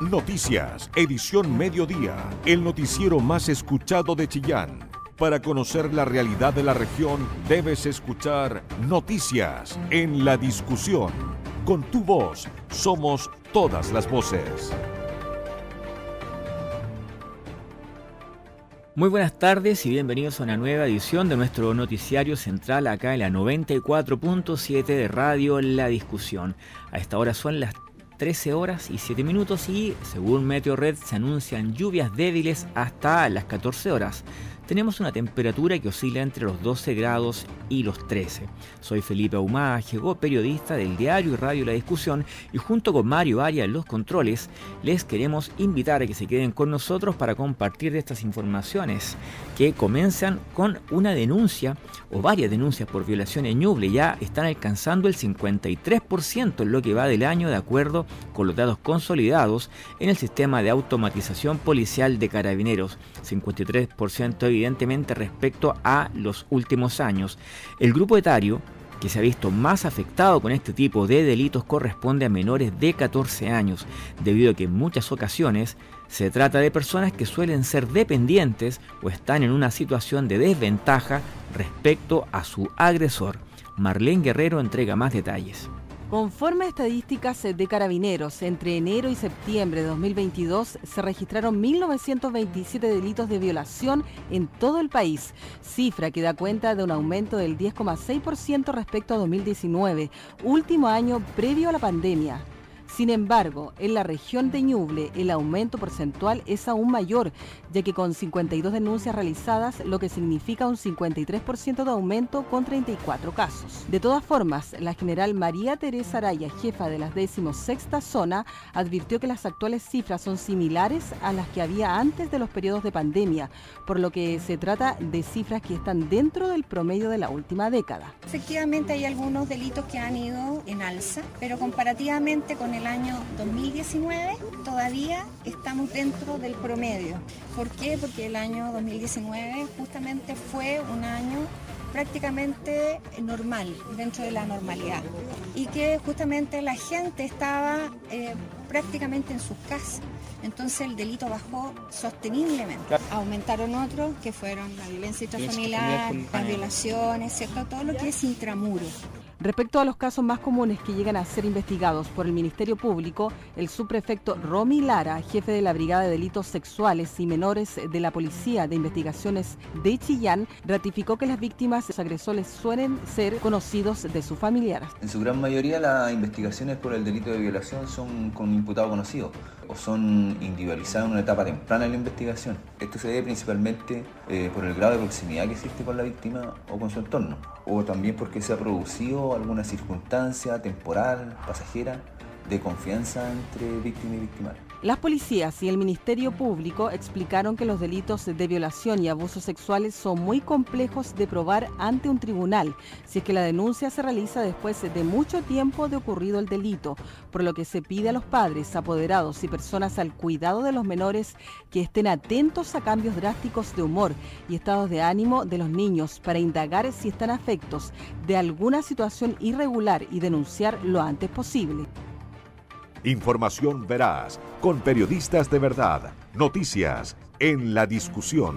Noticias, edición mediodía, el noticiero más escuchado de Chillán. Para conocer la realidad de la región, debes escuchar Noticias en la discusión. Con tu voz, somos todas las voces. Muy buenas tardes y bienvenidos a una nueva edición de nuestro noticiario central acá en la 94.7 de Radio La Discusión. A esta hora son las 13 horas y 7 minutos y según Meteorred se anuncian lluvias débiles hasta las 14 horas tenemos una temperatura que oscila entre los 12 grados y los 13. Soy Felipe Ahumada, llegó periodista del diario y radio La Discusión y junto con Mario Aria en los controles les queremos invitar a que se queden con nosotros para compartir estas informaciones que comienzan con una denuncia o varias denuncias por violación en Ñuble. Ya están alcanzando el 53% en lo que va del año de acuerdo con los datos consolidados en el sistema de automatización policial de carabineros. 53% evidentemente respecto a los últimos años. El grupo etario que se ha visto más afectado con este tipo de delitos corresponde a menores de 14 años, debido a que en muchas ocasiones se trata de personas que suelen ser dependientes o están en una situación de desventaja respecto a su agresor. Marlene Guerrero entrega más detalles. Conforme a estadísticas de carabineros, entre enero y septiembre de 2022 se registraron 1.927 delitos de violación en todo el país, cifra que da cuenta de un aumento del 10,6% respecto a 2019, último año previo a la pandemia. Sin embargo, en la región de Ñuble el aumento porcentual es aún mayor, ya que con 52 denuncias realizadas, lo que significa un 53% de aumento con 34 casos. De todas formas, la general María Teresa Araya, jefa de la 16 zona, advirtió que las actuales cifras son similares a las que había antes de los periodos de pandemia, por lo que se trata de cifras que están dentro del promedio de la última década. Efectivamente hay algunos delitos que han ido en alza, pero comparativamente con el año 2019 todavía estamos dentro del promedio. ¿Por qué? Porque el año 2019 justamente fue un año prácticamente normal, dentro de la normalidad. Y que justamente la gente estaba eh, prácticamente en sus casas. Entonces el delito bajó sosteniblemente. Aumentaron otros que fueron la violencia intrafamiliar, las violaciones, ¿cierto? Todo lo que es intramuro. Respecto a los casos más comunes que llegan a ser investigados por el Ministerio Público, el subprefecto Romy Lara, jefe de la Brigada de Delitos Sexuales y Menores de la Policía de Investigaciones de Chillán, ratificó que las víctimas de agresores suelen ser conocidos de sus familiares. En su gran mayoría las investigaciones por el delito de violación son con imputado conocido o son individualizadas en una etapa temprana de la investigación. Esto se debe principalmente eh, por el grado de proximidad que existe con la víctima o con su entorno, o también porque se ha producido alguna circunstancia temporal, pasajera, de confianza entre víctima y victimario. Las policías y el Ministerio Público explicaron que los delitos de violación y abusos sexuales son muy complejos de probar ante un tribunal, si es que la denuncia se realiza después de mucho tiempo de ocurrido el delito, por lo que se pide a los padres, apoderados y personas al cuidado de los menores que estén atentos a cambios drásticos de humor y estados de ánimo de los niños para indagar si están afectos de alguna situación irregular y denunciar lo antes posible. Información veraz, con periodistas de verdad. Noticias en la discusión.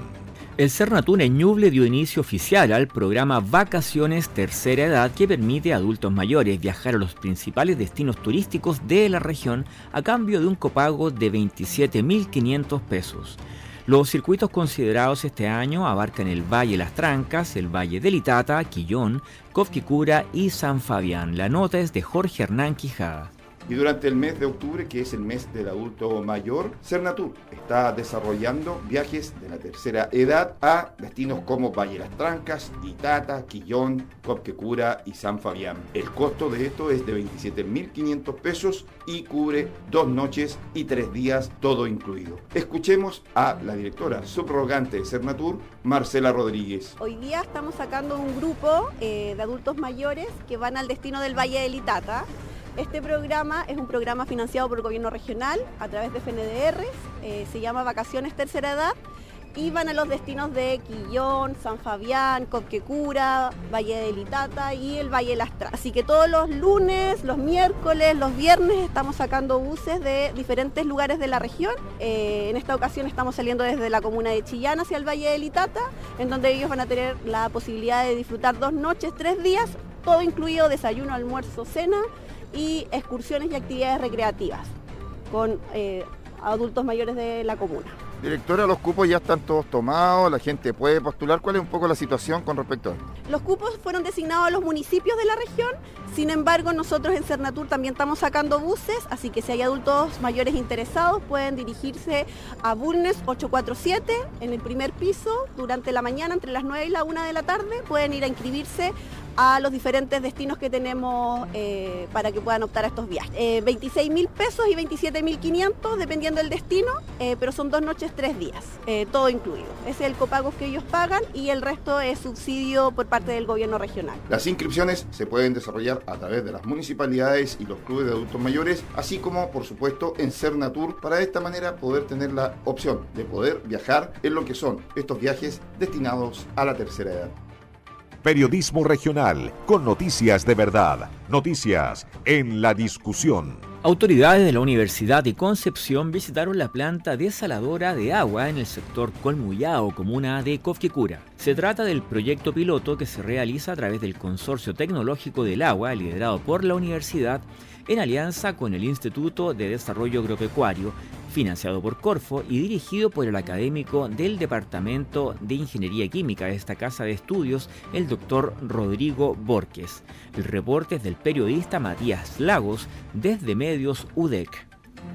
El Cernatún en Ñuble dio inicio oficial al programa Vacaciones Tercera Edad que permite a adultos mayores viajar a los principales destinos turísticos de la región a cambio de un copago de 27.500 pesos. Los circuitos considerados este año abarcan el Valle Las Trancas, el Valle del Itata, Quillón, Cofquicura y San Fabián. La nota es de Jorge Hernán Quijada. Y durante el mes de octubre, que es el mes del adulto mayor, Cernatur está desarrollando viajes de la tercera edad a destinos como Valle Las Trancas, Itata, Quillón, Copquecura y San Fabián. El costo de esto es de 27.500 pesos y cubre dos noches y tres días, todo incluido. Escuchemos a la directora subrogante de Cernatur, Marcela Rodríguez. Hoy día estamos sacando un grupo eh, de adultos mayores que van al destino del Valle del Itata este programa es un programa financiado por el gobierno regional a través de FNDR, eh, se llama Vacaciones Tercera Edad y van a los destinos de Quillón, San Fabián, Copquecura, Valle de Litata y el Valle Lastra. Así que todos los lunes, los miércoles, los viernes estamos sacando buses de diferentes lugares de la región. Eh, en esta ocasión estamos saliendo desde la comuna de Chillán hacia el Valle de Litata, en donde ellos van a tener la posibilidad de disfrutar dos noches, tres días, todo incluido desayuno, almuerzo, cena y excursiones y actividades recreativas con eh, adultos mayores de la comuna. Directora, los cupos ya están todos tomados, la gente puede postular. ¿Cuál es un poco la situación con respecto a esto? Los cupos fueron designados a los municipios de la región, sin embargo nosotros en Cernatur también estamos sacando buses, así que si hay adultos mayores interesados pueden dirigirse a Bulnes 847 en el primer piso durante la mañana entre las 9 y la 1 de la tarde, pueden ir a inscribirse a los diferentes destinos que tenemos eh, para que puedan optar a estos viajes. 26 eh, mil pesos y 27 mil 500 dependiendo del destino, eh, pero son dos noches, tres días, todo incluido. Ese es el copago que ellos pagan y el resto es subsidio por parte del gobierno regional. Las inscripciones se pueden desarrollar a través de las municipalidades y los clubes de adultos mayores, así como por supuesto en Cernatur, para de esta manera poder tener la opción de poder viajar en lo que son estos viajes destinados a la tercera edad. Periodismo regional con noticias de verdad. Noticias en la discusión. Autoridades de la Universidad de Concepción visitaron la planta desaladora de agua en el sector Colmuyao, comuna de Cofquecura. Se trata del proyecto piloto que se realiza a través del Consorcio Tecnológico del Agua, liderado por la universidad, en alianza con el Instituto de Desarrollo Agropecuario financiado por Corfo y dirigido por el académico del Departamento de Ingeniería Química de esta casa de estudios, el doctor Rodrigo Borges. El reporte es del periodista Matías Lagos desde Medios UDEC.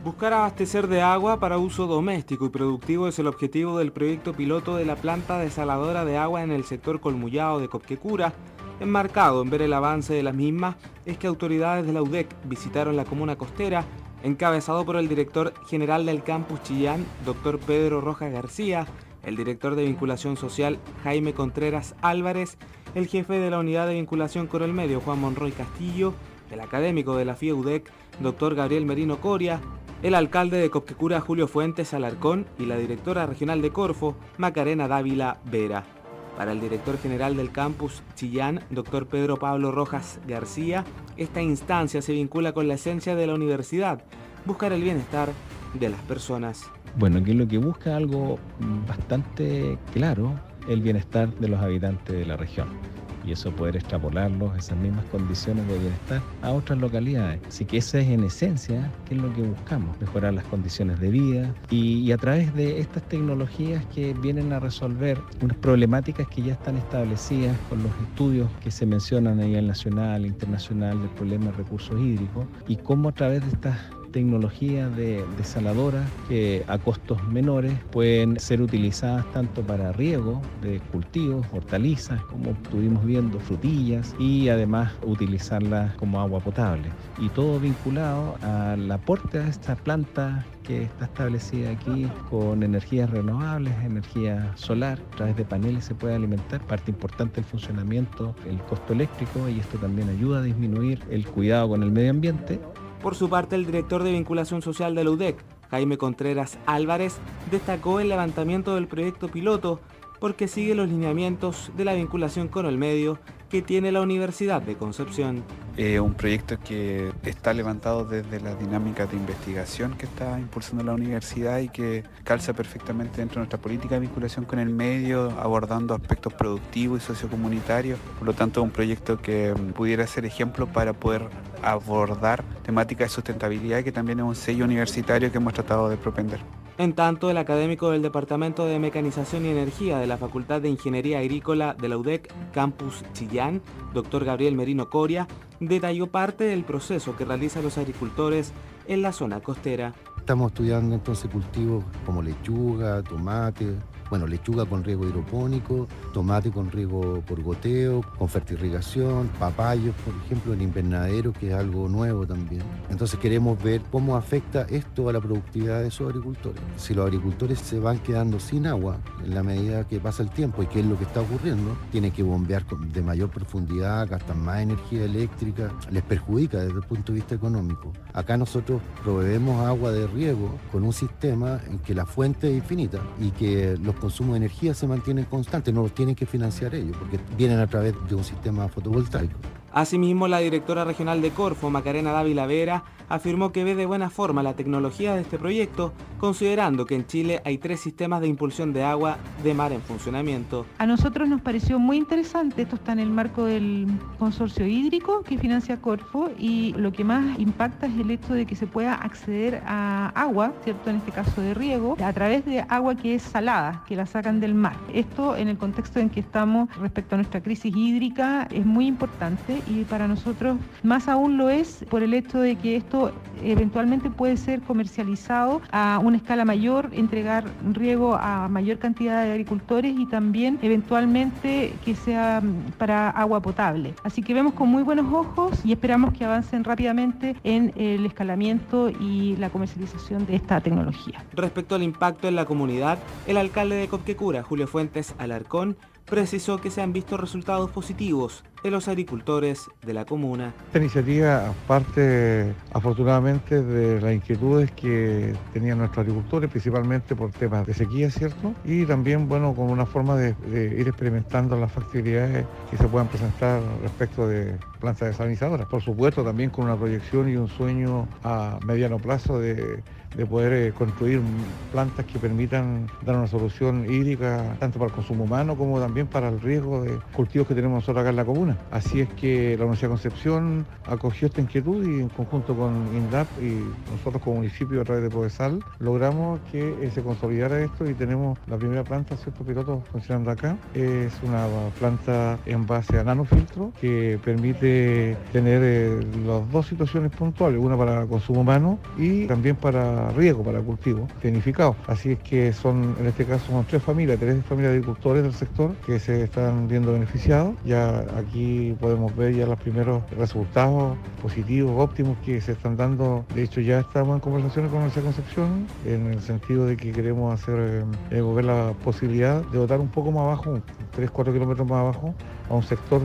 Buscar abastecer de agua para uso doméstico y productivo es el objetivo del proyecto piloto de la planta desaladora de agua en el sector Colmullado de Copquecura. Enmarcado en ver el avance de la misma es que autoridades de la UDEC visitaron la comuna costera encabezado por el director general del campus Chillán, doctor Pedro Rojas García, el director de vinculación social Jaime Contreras Álvarez, el jefe de la unidad de vinculación con el medio Juan Monroy Castillo, el académico de la FIEUDEC, doctor Gabriel Merino Coria, el alcalde de Copquecura Julio Fuentes Alarcón y la directora regional de Corfo Macarena Dávila Vera. Para el director general del campus Chillán, doctor Pedro Pablo Rojas García, esta instancia se vincula con la esencia de la universidad, buscar el bienestar de las personas. Bueno, aquí lo que busca algo bastante claro, el bienestar de los habitantes de la región y eso poder extrapolarlos, esas mismas condiciones de bienestar, a otras localidades. Así que esa es en esencia qué es lo que buscamos, mejorar las condiciones de vida y, a través de estas tecnologías que vienen a resolver unas problemáticas que ya están establecidas con los estudios que se mencionan a nivel nacional, internacional del problema de recursos hídricos y cómo a través de estas tecnología de desaladoras que a costos menores pueden ser utilizadas tanto para riego de cultivos, hortalizas, como estuvimos viendo, frutillas y además utilizarlas como agua potable. Y todo vinculado al aporte a esta planta que está establecida aquí con energías renovables, energía solar, a través de paneles se puede alimentar, parte importante del funcionamiento, el costo eléctrico y esto también ayuda a disminuir el cuidado con el medio ambiente por su parte, el director de vinculación social de la UDEC, Jaime Contreras Álvarez, destacó el levantamiento del proyecto piloto porque sigue los lineamientos de la vinculación con el medio que tiene la Universidad de Concepción. Eh, un proyecto que está levantado desde la dinámica de investigación que está impulsando la universidad y que calza perfectamente dentro de nuestra política de vinculación con el medio, abordando aspectos productivos y sociocomunitarios. Por lo tanto, un proyecto que pudiera ser ejemplo para poder abordar temáticas de sustentabilidad, que también es un sello universitario que hemos tratado de propender. En tanto, el académico del Departamento de Mecanización y Energía de la Facultad de Ingeniería Agrícola de la UDEC, Campus Chillán, doctor Gabriel Merino Coria, detalló parte del proceso que realizan los agricultores en la zona costera. Estamos estudiando entonces cultivos como lechuga, tomate, bueno, lechuga con riego hidropónico, tomate con riego por goteo, con fertirrigación, papayos, por ejemplo, en invernadero, que es algo nuevo también. Entonces queremos ver cómo afecta esto a la productividad de esos agricultores. Si los agricultores se van quedando sin agua en la medida que pasa el tiempo y qué es lo que está ocurriendo, tienen que bombear de mayor profundidad, gastan más energía eléctrica, les perjudica desde el punto de vista económico. Acá nosotros proveemos agua de riego con un sistema en que la fuente es infinita y que los consumos de energía se mantienen constantes, no los tienen que financiar ellos, porque vienen a través de un sistema fotovoltaico. Asimismo, la directora regional de Corfo, Macarena Dávila Vera, afirmó que ve de buena forma la tecnología de este proyecto, considerando que en Chile hay tres sistemas de impulsión de agua de mar en funcionamiento. A nosotros nos pareció muy interesante, esto está en el marco del consorcio hídrico que financia Corfo y lo que más impacta es el hecho de que se pueda acceder a agua, ¿cierto? En este caso de riego, a través de agua que es salada, que la sacan del mar. Esto en el contexto en que estamos respecto a nuestra crisis hídrica es muy importante y para nosotros más aún lo es por el hecho de que esto eventualmente puede ser comercializado a una escala mayor, entregar riego a mayor cantidad de agricultores y también eventualmente que sea mm, para agua potable. Así que vemos con muy buenos ojos y esperamos que avancen rápidamente en el escalamiento y la comercialización de esta tecnología. Respecto al impacto en la comunidad, el alcalde de Copquecura, Julio Fuentes Alarcón, precisó que se han visto resultados positivos de los agricultores de la comuna. Esta iniciativa parte afortunadamente de las inquietudes que tenían nuestros agricultores, principalmente por temas de sequía, ¿cierto? Y también, bueno, como una forma de, de ir experimentando las factibilidades que se puedan presentar respecto de plantas desalinizadoras. Por supuesto, también con una proyección y un sueño a mediano plazo de de poder eh, construir plantas que permitan dar una solución hídrica tanto para el consumo humano como también para el riesgo de cultivos que tenemos nosotros acá en la comuna. Así es que la Universidad de Concepción acogió esta inquietud y en conjunto con INDAP y nosotros como municipio a través de Provesal logramos que eh, se consolidara esto y tenemos la primera planta, cierto piloto funcionando acá. Es una planta en base a nanofiltro que permite tener eh, las dos situaciones puntuales, una para consumo humano y también para riego, para cultivo, tecnificado. Así es que son, en este caso, son tres familias, tres familias de agricultores del sector que se están viendo beneficiados. Ya aquí podemos ver ya los primeros resultados positivos, óptimos que se están dando. De hecho, ya estamos en conversaciones con la Concepción en el sentido de que queremos hacer, eh, ver la posibilidad de dotar un poco más abajo, 3-4 kilómetros más abajo, a un sector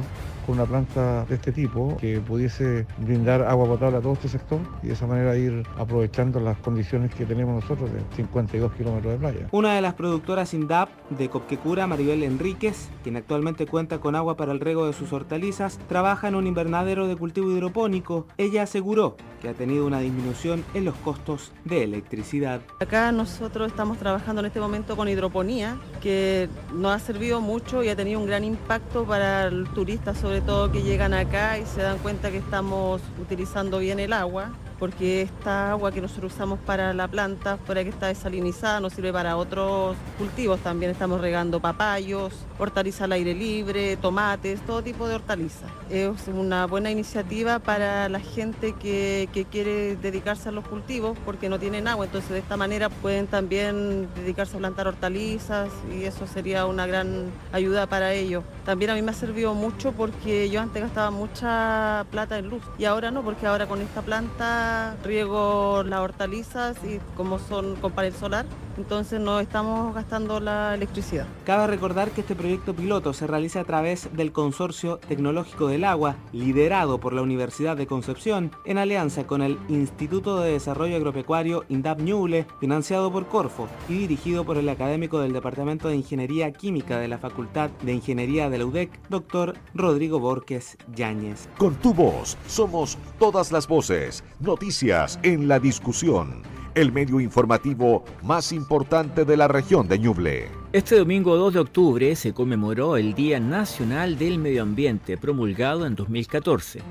una planta de este tipo que pudiese brindar agua potable a todo este sector y de esa manera ir aprovechando las condiciones que tenemos nosotros de 52 kilómetros de playa. Una de las productoras INDAP de Copquecura, Maribel Enríquez, quien actualmente cuenta con agua para el riego de sus hortalizas, trabaja en un invernadero de cultivo hidropónico. Ella aseguró que ha tenido una disminución en los costos de electricidad. Acá nosotros estamos trabajando en este momento con hidroponía, que nos ha servido mucho y ha tenido un gran impacto para el turista, sobre todo que llegan acá y se dan cuenta que estamos utilizando bien el agua porque esta agua que nosotros usamos para la planta, fuera que está desalinizada, nos sirve para otros cultivos. También estamos regando papayos, hortalizas al aire libre, tomates, todo tipo de hortalizas. Es una buena iniciativa para la gente que, que quiere dedicarse a los cultivos porque no tienen agua, entonces de esta manera pueden también dedicarse a plantar hortalizas y eso sería una gran ayuda para ellos. También a mí me ha servido mucho porque yo antes gastaba mucha plata en luz y ahora no, porque ahora con esta planta riego las hortalizas y como son con panel solar, entonces no estamos gastando la electricidad. Cabe recordar que este proyecto piloto se realiza a través del Consorcio Tecnológico del Agua, liderado por la Universidad de Concepción, en alianza con el Instituto de Desarrollo Agropecuario INDAP Ñuble, financiado por Corfo y dirigido por el académico del Departamento de Ingeniería Química de la Facultad de Ingeniería de la UDEC, doctor Rodrigo Borges Yáñez. Con tu voz somos todas las voces, noticias en la discusión el medio informativo más importante de la región de Ñuble. Este domingo 2 de octubre se conmemoró el Día Nacional del Medio Ambiente promulgado en 2014,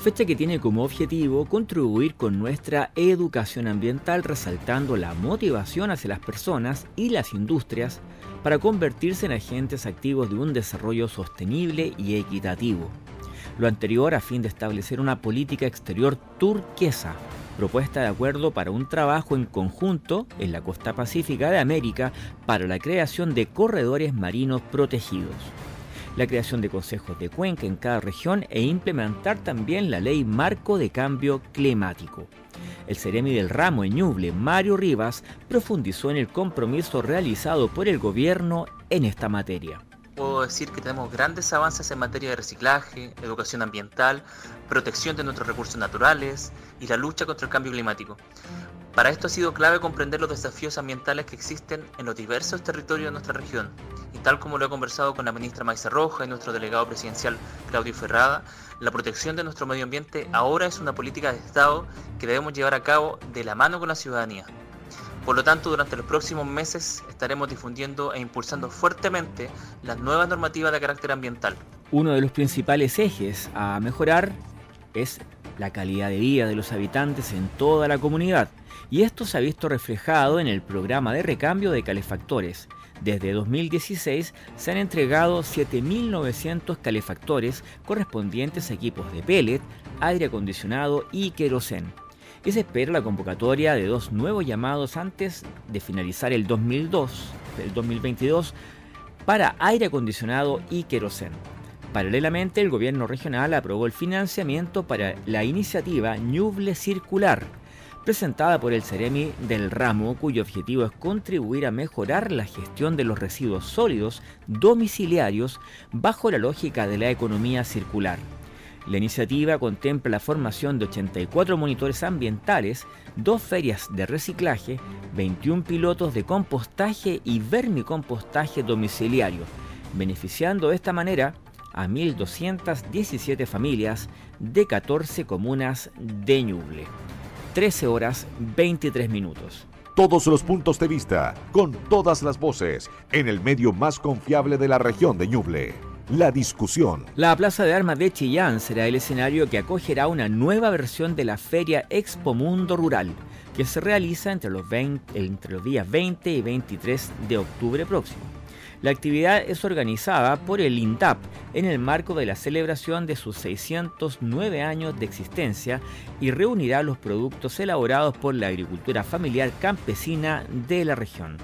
fecha que tiene como objetivo contribuir con nuestra educación ambiental resaltando la motivación hacia las personas y las industrias para convertirse en agentes activos de un desarrollo sostenible y equitativo. Lo anterior a fin de establecer una política exterior turquesa propuesta de acuerdo para un trabajo en conjunto en la costa pacífica de América para la creación de corredores marinos protegidos, la creación de consejos de cuenca en cada región e implementar también la ley marco de cambio climático. El Ceremi del Ramo en Ñuble, Mario Rivas, profundizó en el compromiso realizado por el gobierno en esta materia puedo decir que tenemos grandes avances en materia de reciclaje, educación ambiental, protección de nuestros recursos naturales y la lucha contra el cambio climático. Para esto ha sido clave comprender los desafíos ambientales que existen en los diversos territorios de nuestra región. Y tal como lo he conversado con la ministra Maisa Roja y nuestro delegado presidencial Claudio Ferrada, la protección de nuestro medio ambiente ahora es una política de Estado que debemos llevar a cabo de la mano con la ciudadanía. Por lo tanto, durante los próximos meses estaremos difundiendo e impulsando fuertemente las nuevas normativas de carácter ambiental. Uno de los principales ejes a mejorar es la calidad de vida de los habitantes en toda la comunidad y esto se ha visto reflejado en el programa de recambio de calefactores. Desde 2016 se han entregado 7.900 calefactores correspondientes a equipos de pellet, aire acondicionado y querosén. Y se espera la convocatoria de dos nuevos llamados antes de finalizar el 2002, el 2022 para aire acondicionado y querosén. Paralelamente, el gobierno regional aprobó el financiamiento para la iniciativa Ñuble Circular, presentada por el Ceremi del ramo, cuyo objetivo es contribuir a mejorar la gestión de los residuos sólidos domiciliarios bajo la lógica de la economía circular. La iniciativa contempla la formación de 84 monitores ambientales, dos ferias de reciclaje, 21 pilotos de compostaje y vermicompostaje domiciliario, beneficiando de esta manera a 1.217 familias de 14 comunas de Ñuble. 13 horas 23 minutos. Todos los puntos de vista, con todas las voces, en el medio más confiable de la región de Ñuble. La discusión. La Plaza de Armas de Chillán será el escenario que acogerá una nueva versión de la Feria Expo Mundo Rural, que se realiza entre los, 20, entre los días 20 y 23 de octubre próximo. La actividad es organizada por el INDAP en el marco de la celebración de sus 609 años de existencia y reunirá los productos elaborados por la agricultura familiar campesina de la región.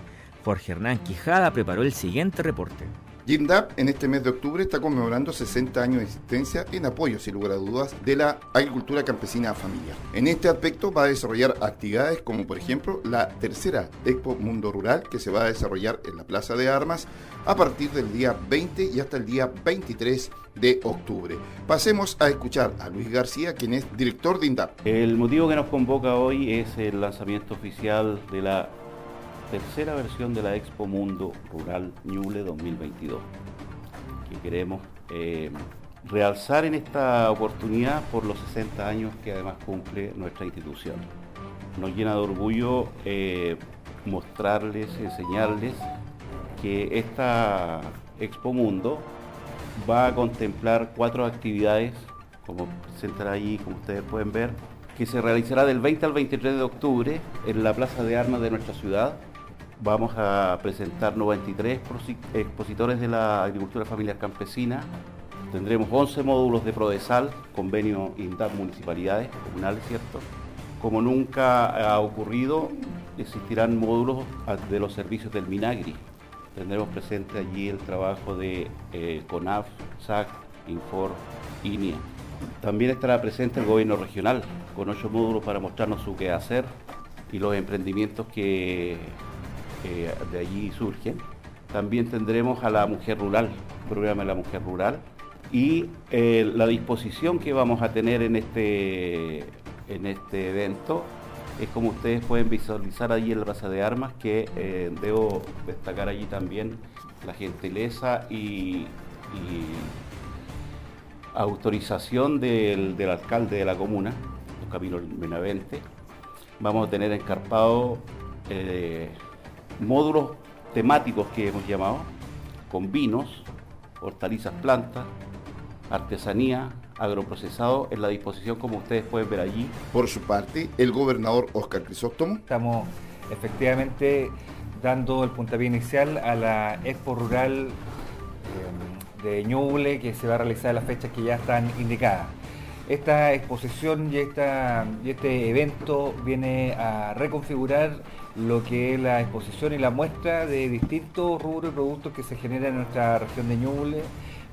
Jorge Hernán Quijada preparó el siguiente reporte. GINDAP en este mes de octubre está conmemorando 60 años de existencia en apoyo, sin lugar a dudas, de la agricultura campesina familiar. En este aspecto va a desarrollar actividades como por ejemplo la tercera Expo Mundo Rural que se va a desarrollar en la Plaza de Armas a partir del día 20 y hasta el día 23 de octubre. Pasemos a escuchar a Luis García, quien es director de INDAP. El motivo que nos convoca hoy es el lanzamiento oficial de la tercera versión de la Expo Mundo Rural Ñuble 2022, que queremos eh, realzar en esta oportunidad por los 60 años que además cumple nuestra institución. Nos llena de orgullo eh, mostrarles, enseñarles que esta Expo Mundo va a contemplar cuatro actividades, como presentará allí, como ustedes pueden ver, que se realizará del 20 al 23 de octubre en la Plaza de Armas de nuestra ciudad, vamos a presentar 93 expositores de la agricultura familiar campesina. Tendremos 11 módulos de Prodesal, convenio INDAP municipalidades comunales, ¿cierto? Como nunca ha ocurrido, existirán módulos de los servicios del Minagri. Tendremos presente allí el trabajo de eh, CONAF, SAC, Infor, INIA. También estará presente el gobierno regional, con ocho módulos para mostrarnos su quehacer y los emprendimientos que de allí surgen. También tendremos a la mujer rural, programa de la mujer rural, y eh, la disposición que vamos a tener en este, en este evento es como ustedes pueden visualizar allí en la de Armas, que eh, debo destacar allí también la gentileza y, autorización del, alcalde de la comuna, los Caminos Benavente. Vamos a tener encarpado eh, módulos temáticos que hemos llamado, con vinos, hortalizas, plantas, artesanía, agroprocesado en la disposición como ustedes pueden ver allí. Por su parte, el gobernador Oscar Crisóstomo. Estamos efectivamente dando el puntapié inicial a la Expo Rural eh, de Ñuble que se va a realizar en las fechas que ya están indicadas. Esta exposición y, este evento viene a reconfigurar lo que es la exposición y la muestra de distintos rubros y productos que se generan en nuestra región de Ñuble,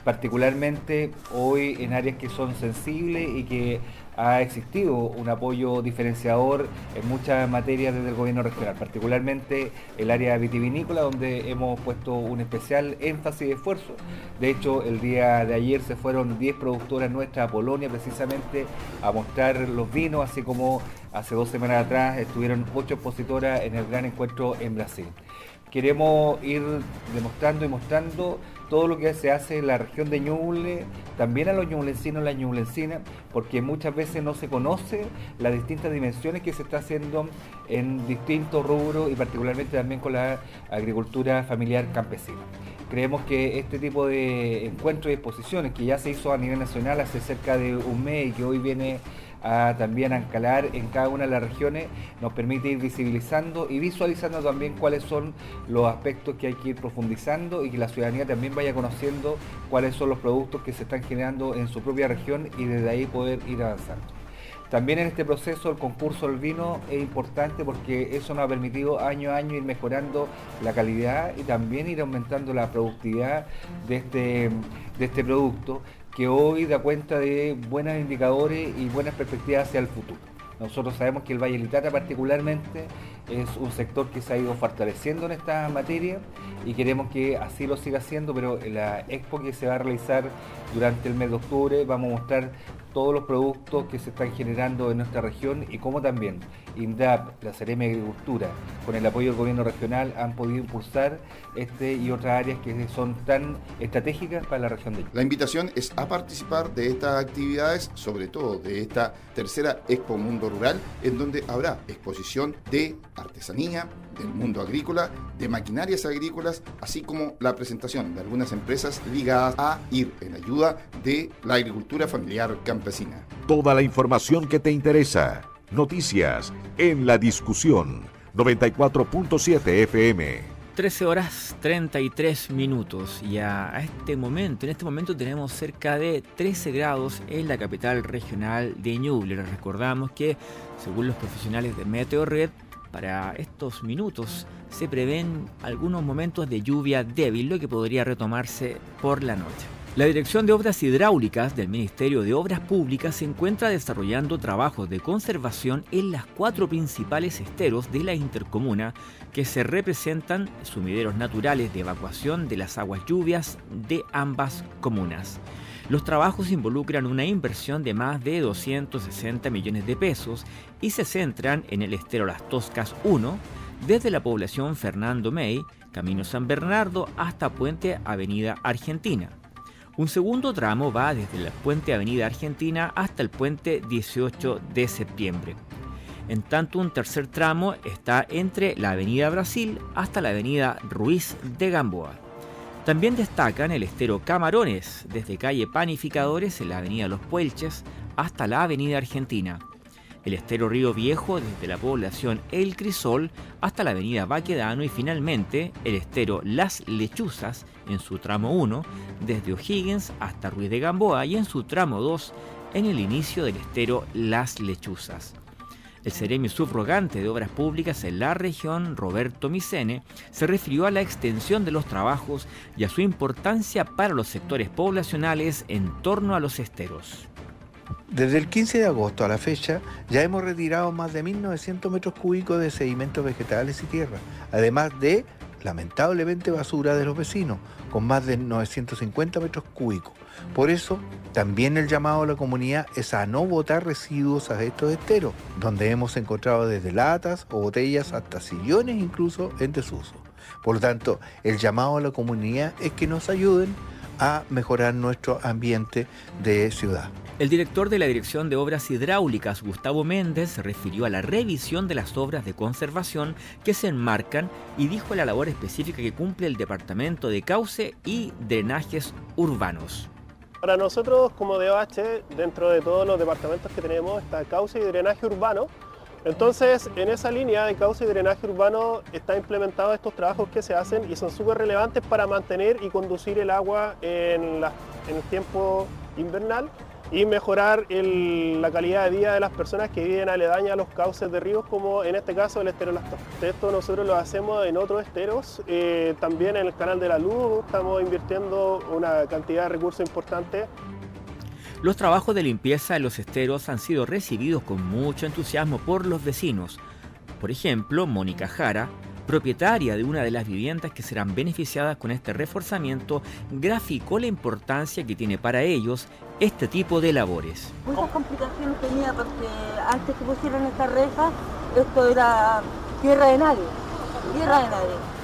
particularmente hoy en áreas que son sensibles y que ha existido un apoyo diferenciador en muchas materias desde el gobierno regional, particularmente el área vitivinícola, donde hemos puesto un especial énfasis y esfuerzo. De hecho, el día de ayer se fueron 10 productoras nuestras a Polonia precisamente a mostrar los vinos, así como hace dos semanas atrás estuvieron ocho expositoras en el gran encuentro en Brasil queremos ir demostrando y mostrando todo lo que se hace en la región de Ñuble, también a los ñublencinos, la ñublencina, porque muchas veces no se conoce las distintas dimensiones que se está haciendo en distintos rubros y particularmente también con la agricultura familiar campesina. Creemos que este tipo de encuentros y exposiciones que ya se hizo a nivel nacional hace cerca de un mes y que hoy viene a también anclar en cada una de las regiones, nos permite ir visibilizando y visualizando también cuáles son los aspectos que hay que ir profundizando y que la ciudadanía también vaya conociendo cuáles son los productos que se están generando en su propia región y desde ahí poder ir avanzando. También en este proceso el concurso del vino es importante porque eso nos ha permitido año a año ir mejorando la calidad y también ir aumentando la productividad de este, de este producto que hoy da cuenta de buenos indicadores y buenas perspectivas hacia el futuro. Nosotros sabemos que el Valle Litata particularmente es un sector que se ha ido fortaleciendo en esta materia y queremos que así lo siga haciendo, pero en la expo que se va a realizar durante el mes de octubre vamos a mostrar todos los productos que se están generando en nuestra región y cómo también INDAP, la Seremi Agricultura, con el apoyo del gobierno regional, han podido impulsar este y otras áreas que son tan estratégicas para la región de Chile. La invitación es a participar de estas actividades, sobre todo de esta tercera Expo Mundo Rural, en donde habrá exposición de artesanía, del mundo agrícola, de maquinarias agrícolas, así como la presentación de algunas empresas ligadas a ir en ayuda de la agricultura familiar campesina. Toda la información que te interesa. Noticias en la discusión 94.7 FM. 13 horas 33 minutos y a, este momento, en este momento tenemos cerca de 13 grados en la capital regional de Ñuble. recordamos que según los profesionales de Meteorred, para estos minutos se prevén algunos momentos de lluvia débil, lo que podría retomarse por la noche. La Dirección de Obras Hidráulicas del Ministerio de Obras Públicas se encuentra desarrollando trabajos de conservación en las cuatro principales esteros de la intercomuna que se representan sumideros naturales de evacuación de las aguas lluvias de ambas comunas. Los trabajos involucran una inversión de más de 260 millones de pesos y se centran en el estero Las Toscas 1, desde la población Fernando May, Camino San Bernardo hasta Puente Avenida Argentina. Un segundo tramo va desde el puente Avenida Argentina hasta el puente 18 de septiembre. En tanto, un tercer tramo está entre la Avenida Brasil hasta la Avenida Ruiz de Gamboa. También destacan el estero Camarones, desde calle Panificadores en la Avenida Los Puelches hasta la Avenida Argentina. El estero Río Viejo desde la población El Crisol hasta la avenida Baquedano y finalmente el estero Las Lechuzas en su tramo 1 desde O'Higgins hasta Ruiz de Gamboa y en su tramo 2 en el inicio del estero Las Lechuzas. El seremio subrogante de Obras Públicas en la región, Roberto Micene, se refirió a la extensión de los trabajos y a su importancia para los sectores poblacionales en torno a los esteros. Desde el 15 de agosto a la fecha ya hemos retirado más de 1.900 metros cúbicos de sedimentos vegetales y tierra, además de, lamentablemente, basura de los vecinos, con más de 950 metros cúbicos. Por eso, también el llamado a la comunidad es a no botar residuos a estos esteros, donde hemos encontrado desde latas o botellas hasta sillones incluso en desuso. Por lo tanto, el llamado a la comunidad es que nos ayuden a mejorar nuestro ambiente de ciudad. El director de la Dirección de Obras Hidráulicas, Gustavo Méndez, se refirió a la revisión de las obras de conservación que se enmarcan y dijo la labor específica que cumple el Departamento de Cauce y Drenajes Urbanos. Para nosotros como DOH, dentro de todos los departamentos que tenemos, está Cauce y Drenaje Urbano. Entonces, en esa línea de cauce y drenaje urbano está implementado estos trabajos que se hacen y son súper relevantes para mantener y conducir el agua en el tiempo invernal y mejorar la calidad de vida de las personas que viven aledañas a los cauces de ríos, como en este caso el estero Esto nosotros lo hacemos en otros esteros, eh, también en el canal de la luz. Estamos invirtiendo una cantidad de recursos importantes. Los trabajos de limpieza de los esteros han sido recibidos con mucho entusiasmo por los vecinos. Por ejemplo, Mónica Jara, propietaria de una de las viviendas que serán beneficiadas con este reforzamiento, graficó la importancia que tiene para ellos este tipo de labores. Muchas complicaciones tenía porque antes que pusieran esta reja, esto era tierra de nadie, tierra de nadie.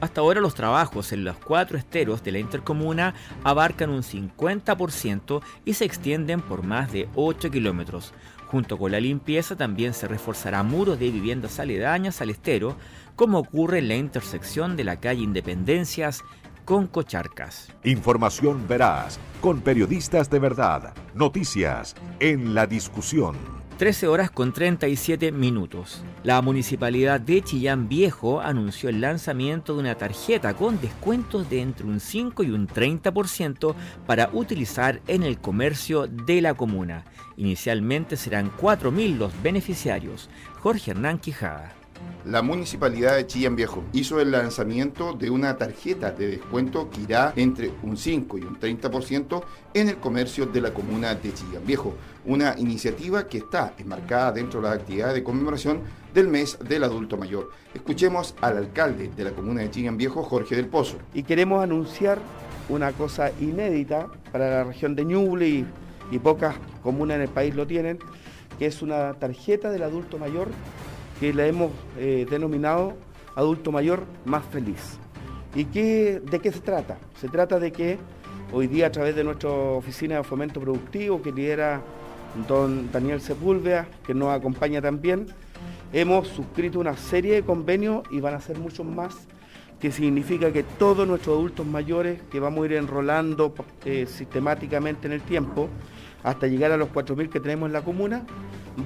Hasta ahora los trabajos en los cuatro esteros de la intercomuna abarcan un 50% y se extienden por más de 8 kilómetros. Junto con la limpieza también se reforzará muros de viviendas aledañas al estero, como ocurre en la intersección de la calle Independencias con Cocharcas. Información veraz, con periodistas de verdad, noticias en la discusión. 13 horas con 37 minutos. La municipalidad de Chillán Viejo anunció el lanzamiento de una tarjeta con descuentos de entre un 5 y un 30% para utilizar en el comercio de la comuna. Inicialmente serán 4.000 los beneficiarios. Jorge Hernán Quijada la Municipalidad de Chillán Viejo hizo el lanzamiento de una tarjeta de descuento que irá entre un 5 y un 30% en el comercio de la comuna de Chillán Viejo, una iniciativa que está enmarcada dentro de las actividades de conmemoración del mes del adulto mayor. Escuchemos al alcalde de la comuna de Chillán Viejo, Jorge del Pozo. Y queremos anunciar una cosa inédita para la región de Ñuble y, y pocas comunas en el país lo tienen, que es una tarjeta del adulto mayor que la hemos eh, denominado adulto mayor más feliz. ¿Y qué, de qué se trata? Se trata de que hoy día a través de nuestra oficina de fomento productivo que lidera don Daniel Sepúlveda, que nos acompaña también, hemos suscrito una serie de convenios y van a ser muchos más, que significa que todos nuestros adultos mayores que vamos a ir enrolando eh, sistemáticamente en el tiempo, hasta llegar a los 4.000 que tenemos en la comuna,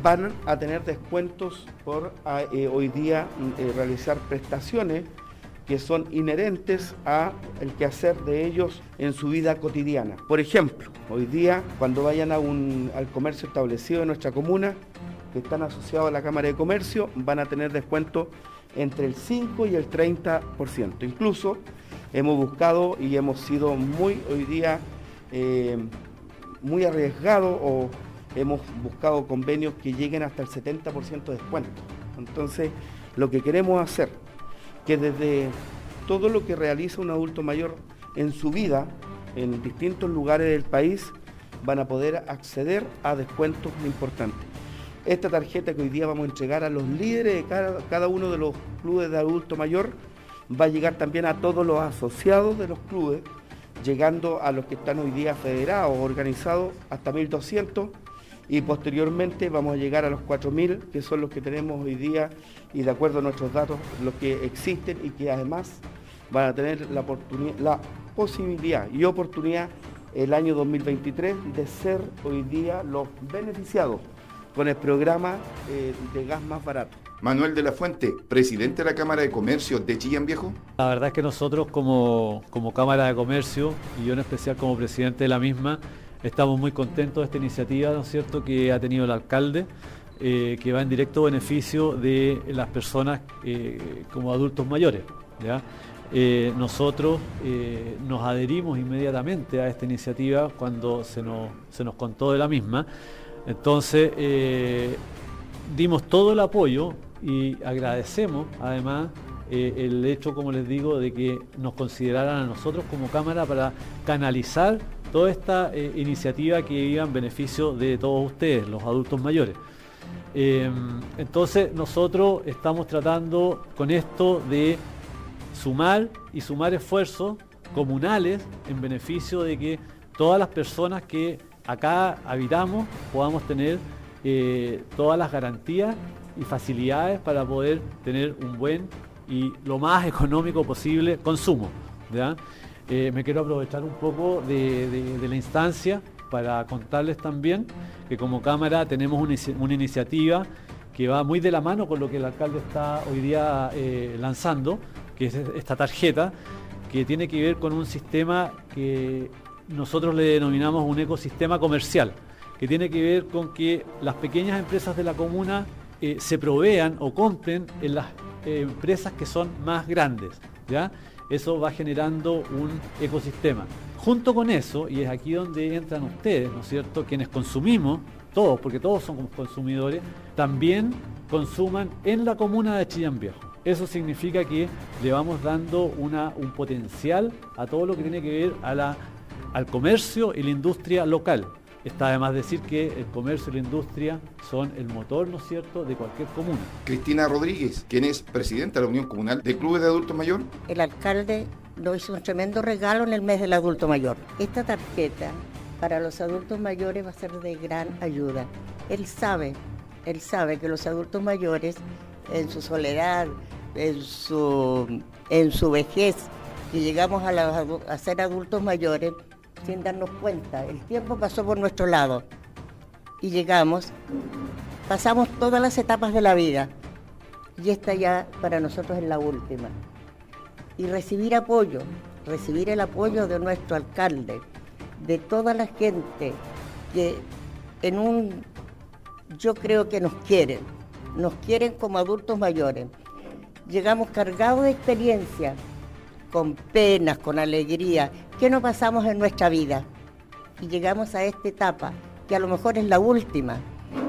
van a tener descuentos por eh, hoy día eh, realizar prestaciones que son inherentes a el quehacer de ellos en su vida cotidiana. Por ejemplo, hoy día cuando vayan a un, al comercio establecido de nuestra comuna, que están asociados a la Cámara de Comercio, van a tener descuento entre el 5 y el 30%. Incluso hemos buscado y hemos sido muy hoy día eh, muy arriesgados o hemos buscado convenios que lleguen hasta el 70% de descuento. Entonces, lo que queremos hacer, que desde todo lo que realiza un adulto mayor en su vida, en distintos lugares del país, van a poder acceder a descuentos importantes. Esta tarjeta que hoy día vamos a entregar a los líderes de cada, cada uno de los clubes de adulto mayor va a llegar también a todos los asociados de los clubes, llegando a los que están hoy día federados, organizados, hasta 1.200 y posteriormente vamos a llegar a los 4.000, que son los que tenemos hoy día y de acuerdo a nuestros datos, los que existen y que además van a tener la, posibilidad y oportunidad el año 2023 de ser hoy día los beneficiados con el programa eh, de gas más barato. Manuel de la Fuente, presidente de la Cámara de Comercio de Chillán Viejo. La verdad es que nosotros como, como Cámara de Comercio y yo en especial como presidente de la misma, Estamos muy contentos de esta iniciativa, ¿no es cierto?, que ha tenido el alcalde, eh, que va en directo beneficio de las personas eh, como adultos mayores. Eh, nosotros nos adherimos inmediatamente a esta iniciativa cuando se nos, se nos contó de la misma. Entonces, dimos todo el apoyo y agradecemos además el hecho, como les digo, de que nos consideraran a nosotros como Cámara para canalizar toda esta eh, iniciativa que iba en beneficio de todos ustedes, los adultos mayores. Em, entonces nosotros estamos tratando con esto de sumar y sumar esfuerzos comunales en beneficio de que todas las personas que acá habitamos podamos tener eh, todas las garantías y facilidades para poder tener un buen y lo más económico posible consumo. Eh, me quiero aprovechar un poco de, la instancia para contarles también que como Cámara tenemos una, iniciativa que va muy de la mano con lo que el alcalde está hoy día eh, lanzando, que es esta tarjeta, que tiene que ver con un sistema que nosotros le denominamos un ecosistema comercial, que tiene que ver con que las pequeñas empresas de la comuna eh, se provean o compren en las empresas que son más grandes. ¿ya? Eso va generando un ecosistema. Junto con eso, y es aquí donde entran ustedes, ¿no es cierto?, quienes consumimos, todos, porque todos somos consumidores, también consuman en la comuna de Chillán Viejo. Eso significa que le vamos dando un potencial a todo lo que tiene que ver al comercio y la industria local. Está además decir que el comercio y la industria son el motor, ¿no es cierto?, de cualquier comuna. Cristina Rodríguez, quien es presidenta de la Unión Comunal de Clubes de Adultos Mayor. El alcalde nos hizo un tremendo regalo en el mes del adulto mayor. Esta tarjeta para los adultos mayores va a ser de gran ayuda. Él sabe, él sabe que los adultos mayores en su soledad, en su, en su vejez, que llegamos a, a ser adultos mayores sin darnos cuenta. El tiempo pasó por nuestro lado y llegamos, pasamos todas las etapas de la vida y esta ya para nosotros es la última. Y recibir apoyo, recibir el apoyo de nuestro alcalde, de toda la gente que en un, yo creo que nos quieren, nos quieren como adultos mayores. Llegamos cargados de experiencia, con penas, con alegría, que no pasamos en nuestra vida. Y llegamos a esta etapa, que a lo mejor es la última,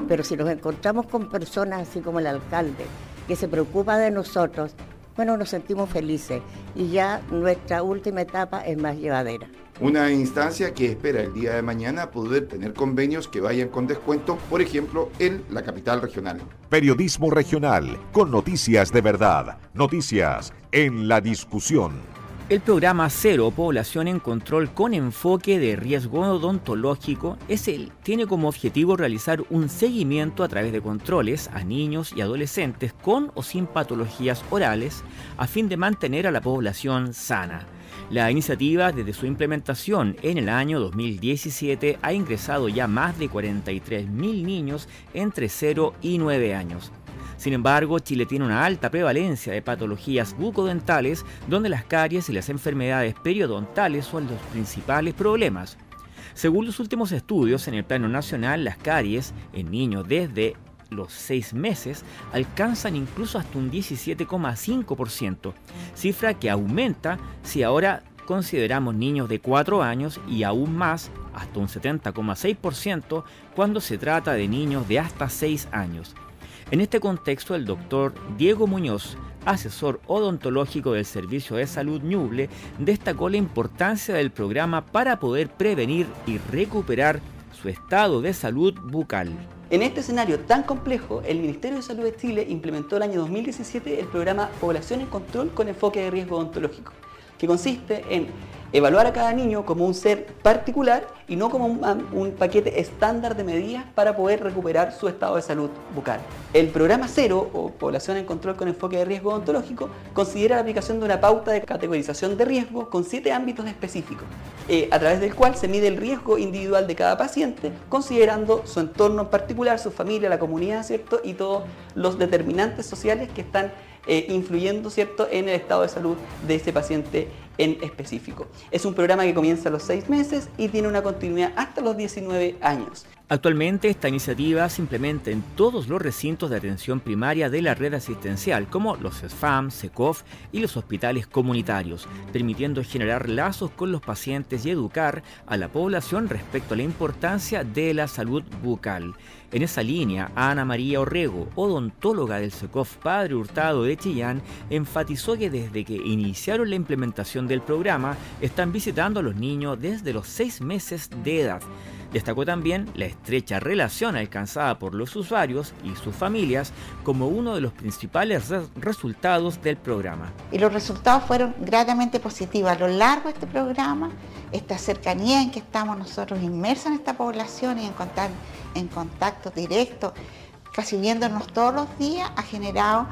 pero si nos encontramos con personas así como el alcalde, que se preocupa de nosotros, bueno, nos sentimos felices y ya nuestra última etapa es más llevadera. Una instancia que espera el día de mañana poder tener convenios que vayan con descuento, por ejemplo, en la capital regional. Periodismo regional, con noticias de verdad, noticias en la discusión. El programa Cero Población en Control con enfoque de riesgo odontológico es el, tiene como objetivo realizar un seguimiento a través de controles a niños y adolescentes con o sin patologías orales a fin de mantener a la población sana. La iniciativa desde su implementación en el año 2017 ha ingresado ya más de 43.000 niños entre 0 y 9 años. Sin embargo, Chile tiene una alta prevalencia de patologías bucodentales donde las caries y las enfermedades periodontales son los principales problemas. Según los últimos estudios en el plano nacional, las caries en niños desde los 6 meses alcanzan incluso hasta un 17,5%, cifra que aumenta si ahora consideramos niños de 4 años y aún más, hasta un 70,6% cuando se trata de niños de hasta 6 años. En este contexto, el doctor Diego Muñoz, asesor odontológico del Servicio de Salud Ñuble, destacó la importancia del programa para poder prevenir y recuperar su estado de salud bucal. En este escenario tan complejo, el Ministerio de Salud de Chile implementó el año 2017 el programa Población en Control con enfoque de riesgo odontológico, que consiste en evaluar a cada niño como un ser particular y no como un, paquete estándar de medidas para poder recuperar su estado de salud bucal. El programa cero, o población en control con enfoque de riesgo odontológico, considera la aplicación de una pauta de categorización de riesgo con siete ámbitos específicos, eh, a través del cual se mide el riesgo individual de cada paciente, considerando su entorno en particular, su familia, la comunidad, ¿cierto? Y todos los determinantes sociales que están eh, influyendo ¿cierto? en el estado de salud de ese paciente en específico. Es un programa que comienza a los seis meses y tiene una continuidad hasta los 19 años. Actualmente esta iniciativa se implementa en todos los recintos de atención primaria de la red asistencial, como los SFAM, SECOF y los hospitales comunitarios, permitiendo generar lazos con los pacientes y educar a la población respecto a la importancia de la salud bucal. En esa línea, Ana María Orrego, odontóloga del SECOF Padre Hurtado de Chillán, enfatizó que desde que iniciaron la implementación del programa, están visitando a los niños desde los seis meses de edad. Destacó también la estrecha relación alcanzada por los usuarios y sus familias como uno de los principales resultados del programa. Y los resultados fueron gratamente positivos. A lo largo de este programa, esta cercanía en que estamos nosotros inmersos en esta población y en contar en contacto directo, casi viéndonos todos los días, ha generado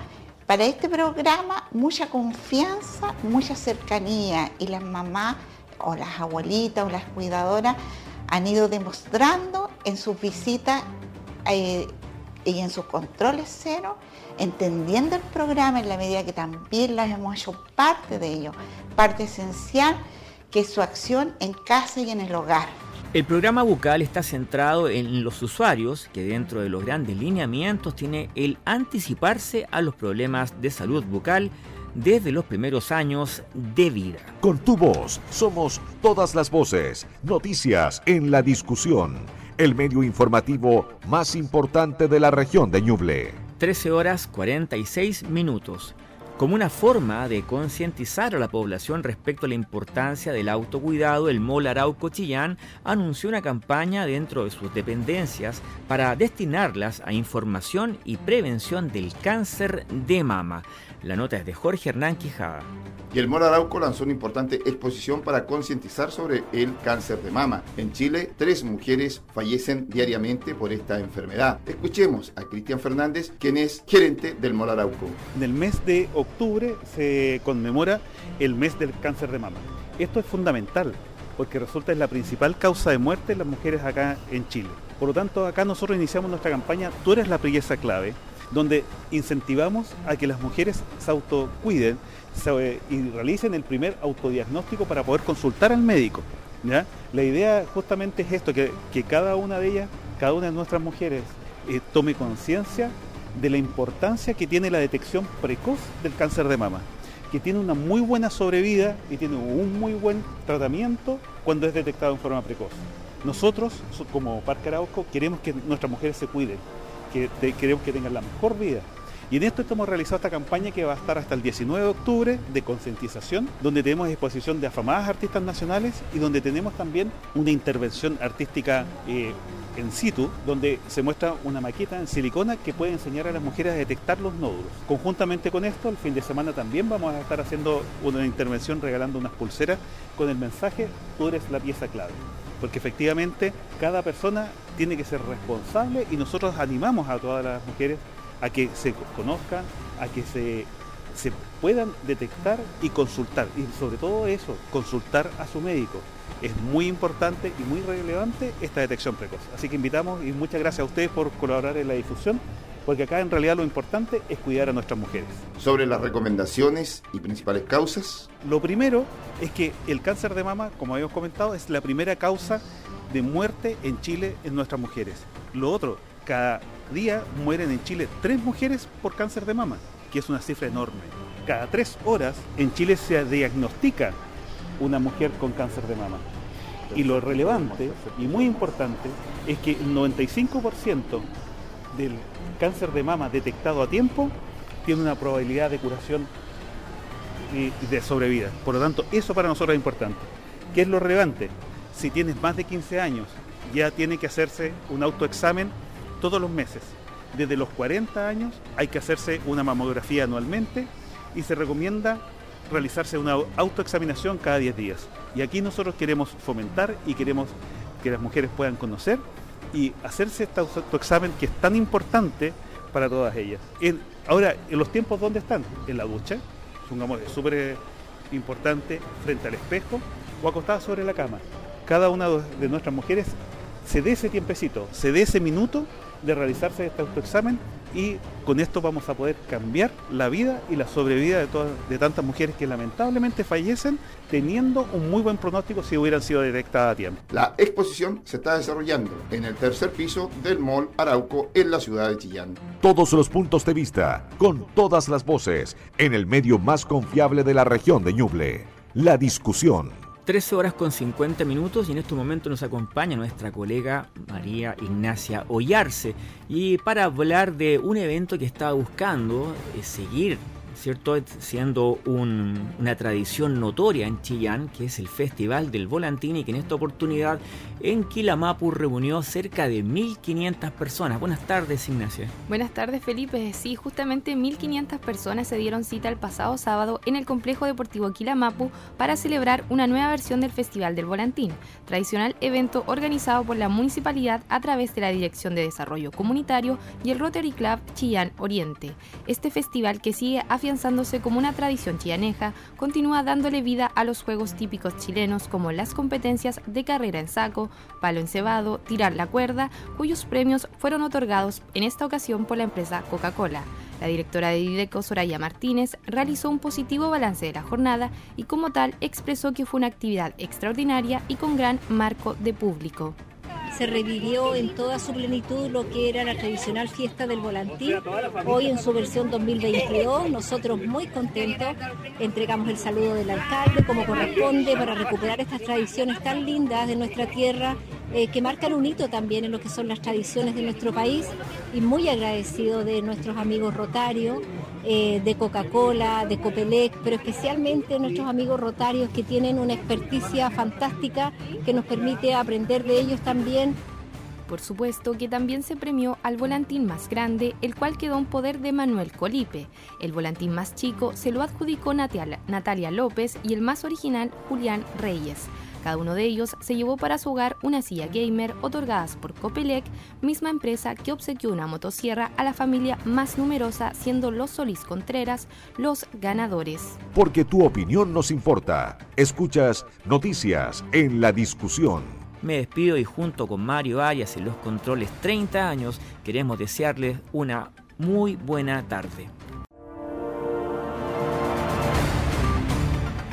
para este programa mucha confianza, mucha cercanía y las mamás o las abuelitas o las cuidadoras han ido demostrando en sus visitas eh, y en sus controles cero, entendiendo el programa en la medida que también las hemos hecho parte de ello, parte esencial que es su acción en casa y en el hogar. El programa bucal está centrado en los usuarios, que dentro de los grandes lineamientos tiene el anticiparse a los problemas de salud bucal, desde los primeros años de vida. Con tu voz somos todas las voces, noticias en la discusión, el medio informativo más importante de la región de Ñuble. 13 horas 46 minutos como una forma de concientizar a la población respecto a la importancia del autocuidado, el MOL Arauco Chillán anunció una campaña dentro de sus dependencias para destinarlas a información y prevención del cáncer de mama. La nota es de Jorge Hernán Quijada. Y el Mora Arauco lanzó una importante exposición para concientizar sobre el cáncer de mama. En Chile, tres mujeres fallecen diariamente por esta enfermedad. Escuchemos a Cristian Fernández, quien es gerente del Mora Arauco. En el mes de octubre se conmemora el mes del cáncer de mama. Esto es fundamental porque resulta es la principal causa de muerte en las mujeres acá en Chile. Por lo tanto, acá nosotros iniciamos nuestra campaña Tú eres la pieza clave, donde incentivamos a que las mujeres se autocuiden y realicen el primer autodiagnóstico para poder consultar al médico. La idea justamente es esto, que, cada una de ellas, cada una de nuestras mujeres, eh, tome conciencia de la importancia que tiene la detección precoz del cáncer de mama, que tiene una muy buena sobrevida y tiene un muy buen tratamiento cuando es detectado en forma precoz. Nosotros, como Parque Arauco, queremos que nuestras mujeres se cuiden, que queremos que tengan la mejor vida. Y en esto estamos realizando esta campaña que va a estar hasta el 19 de octubre de concientización, donde tenemos exposición de afamadas artistas nacionales y donde tenemos también una intervención artística eh, en situ, donde se muestra una maqueta en silicona que puede enseñar a las mujeres a detectar los nódulos. Conjuntamente con esto, el fin de semana también vamos a estar haciendo una intervención regalando unas pulseras con el mensaje, tú eres la pieza clave porque efectivamente cada persona tiene que ser responsable y nosotros animamos a todas las mujeres a que se conozcan, a que se, se puedan detectar y consultar. Y sobre todo eso, consultar a su médico. Es muy importante y muy relevante esta detección precoz. Así que invitamos y muchas gracias a ustedes por colaborar en la difusión porque acá en realidad lo importante es cuidar a nuestras mujeres. Sobre las recomendaciones y principales causas. Lo primero es que el cáncer de mama, como habíamos comentado, es la primera causa de muerte en Chile en nuestras mujeres. Lo otro, cada día mueren en Chile tres mujeres por cáncer de mama, que es una cifra enorme. Cada tres horas en Chile se diagnostica una mujer con cáncer de mama. Y lo relevante y muy importante es que el 95% del cáncer de mama detectado a tiempo tiene una probabilidad de curación y de sobrevida. Por lo tanto, eso para nosotros es importante. ¿Qué es lo relevante? Si tienes más de 15 años, ya tiene que hacerse un autoexamen todos los meses. Desde los 40 años hay que hacerse una mamografía anualmente y se recomienda realizarse una autoexaminación cada 10 días. Y aquí nosotros queremos fomentar y queremos que las mujeres puedan conocer y hacerse este autoexamen que es tan importante para todas ellas. ahora, ¿en los tiempos dónde están? En la ducha, supongamos, es súper importante, frente al espejo o acostada sobre la cama. Cada una de nuestras mujeres se dé ese tiempecito, se dé ese minuto de realizarse este autoexamen y con esto vamos a poder cambiar la vida y la sobrevida de, todas, de tantas mujeres que lamentablemente fallecen teniendo un muy buen pronóstico si hubieran sido detectadas a tiempo. La exposición se está desarrollando en el tercer piso del Mall Arauco en la ciudad de Chillán. Todos los puntos de vista, con todas las voces, en el medio más confiable de la región de Ñuble. La discusión 13 horas con 50 minutos y en este momento nos acompaña nuestra colega María Ignacia Ollarse y para hablar de un evento que estaba buscando eh, seguir ¿cierto? Siendo una tradición notoria en Chillán, que es el Festival del Volantín y que en esta oportunidad en Quilamapu reunió cerca de 1.500 personas. Buenas tardes, Ignacia. Buenas tardes, Felipe. Sí, justamente 1.500 personas se dieron cita el pasado sábado en el Complejo Deportivo Quilamapu para celebrar una nueva versión del Festival del Volantín, tradicional evento organizado por la municipalidad a través de la Dirección de Desarrollo Comunitario y el Rotary Club Chillán Oriente. Este festival que sigue afianzándose como una tradición chianeja, continúa dándole vida a los juegos típicos chilenos como las competencias de carrera en saco, palo encebado, tirar la cuerda, cuyos premios fueron otorgados en esta ocasión por la empresa Coca-Cola. La directora de Dideco, Soraya Martínez, realizó un positivo balance de la jornada y como tal expresó que fue una actividad extraordinaria y con gran marco de público. Se revivió en toda su plenitud lo que era la tradicional fiesta del volantín. Hoy en su versión 2022, nosotros muy contentos entregamos el saludo del alcalde como corresponde para recuperar estas tradiciones tan lindas de nuestra tierra eh, que marcan un hito también en lo que son las tradiciones de nuestro país y muy agradecido de nuestros amigos rotarios, eh, de Coca-Cola, de Copelec, pero especialmente nuestros amigos rotarios que tienen una experticia fantástica que nos permite aprender de ellos también por supuesto que también se premió al volantín más grande, el cual quedó en poder de Manuel Colipe. El volantín más chico se lo adjudicó Natalia López y el más original Julián Reyes. Cada uno de ellos se llevó para su hogar una silla gamer otorgadas por Copelec, misma empresa que obsequió una motosierra a la familia más numerosa, siendo los Solís Contreras los ganadores. Porque tu opinión nos importa. Escuchas Noticias en la discusión. Me despido y junto con Mario Arias en los controles 30 años queremos desearles una muy buena tarde.